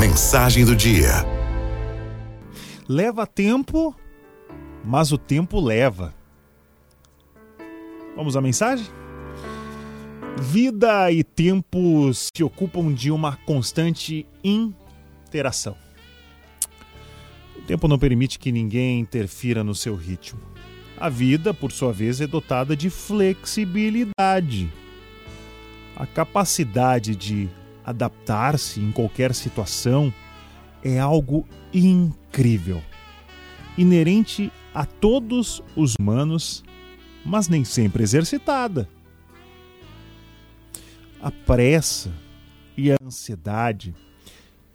mensagem do dia. Leva tempo, mas o tempo leva. Vamos à mensagem? Vida e tempo se ocupam de uma constante interação. O tempo não permite que ninguém interfira no seu ritmo. A vida, por sua vez, é dotada de flexibilidade. A capacidade de adaptar-se em qualquer situação é algo incrível, inerente a todos os humanos, mas nem sempre exercitada. A pressa e a ansiedade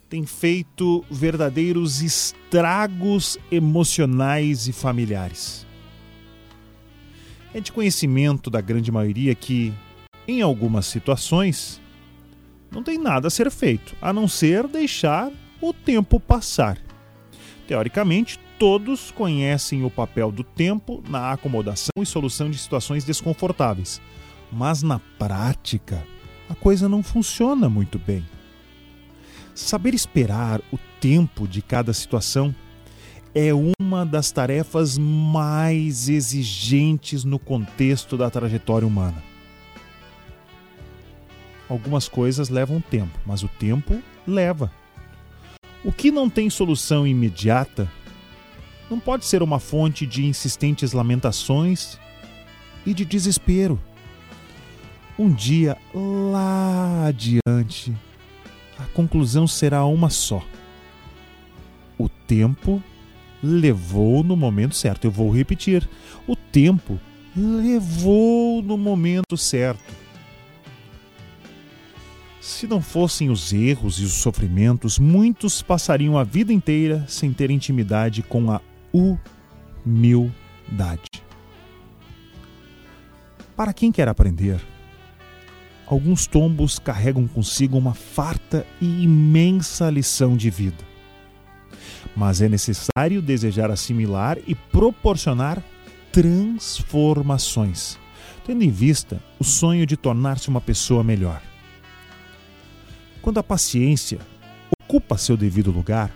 têm feito verdadeiros estragos emocionais e familiares. É de conhecimento da grande maioria que, em algumas situações, não tem nada a ser feito, a não ser deixar o tempo passar. Teoricamente, todos conhecem o papel do tempo na acomodação e solução de situações desconfortáveis, mas na prática, a coisa não funciona muito bem. Saber esperar o tempo de cada situação é uma das tarefas mais exigentes no contexto da trajetória humana. Algumas coisas levam tempo, mas o tempo leva. O que não tem solução imediata não pode ser uma fonte de insistentes lamentações e de desespero. Um dia lá adiante, a conclusão será uma só. O tempo levou no momento certo. Eu vou repetir. O tempo levou no momento certo. Se não fossem os erros e os sofrimentos, muitos passariam a vida inteira sem ter intimidade com a humildade. Para quem quer aprender, alguns tombos carregam consigo uma farta e imensa lição de vida. Mas é necessário desejar assimilar e proporcionar transformações, tendo em vista o sonho de tornar-se uma pessoa melhor. Quando a paciência ocupa seu devido lugar,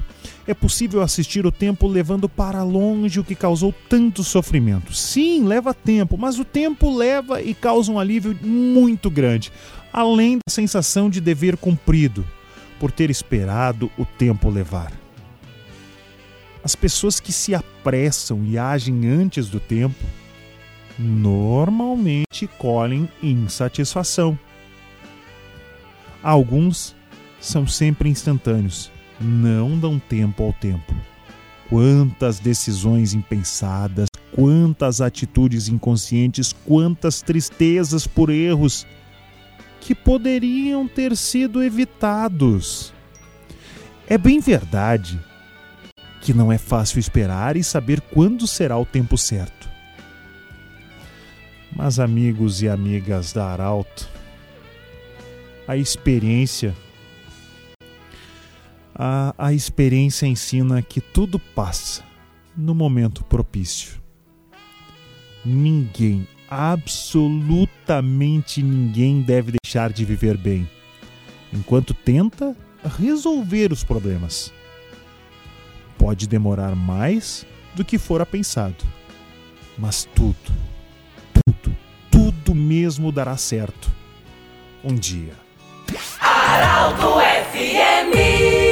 é possível assistir o tempo levando para longe o que causou tanto sofrimento. Sim, leva tempo, mas o tempo leva e causa um alívio muito grande, além da sensação de dever cumprido por ter esperado o tempo levar. As pessoas que se apressam e agem antes do tempo normalmente colhem insatisfação. Alguns são sempre instantâneos, não dão tempo ao tempo. Quantas decisões impensadas, quantas atitudes inconscientes, quantas tristezas por erros que poderiam ter sido evitados. É bem verdade que não é fácil esperar e saber quando será o tempo certo. Mas, amigos e amigas da Arauto, a experiência a, a experiência ensina que tudo passa no momento propício. Ninguém, absolutamente ninguém deve deixar de viver bem, enquanto tenta resolver os problemas. Pode demorar mais do que fora pensado, mas tudo, tudo, tudo mesmo dará certo um dia. Araldo FMI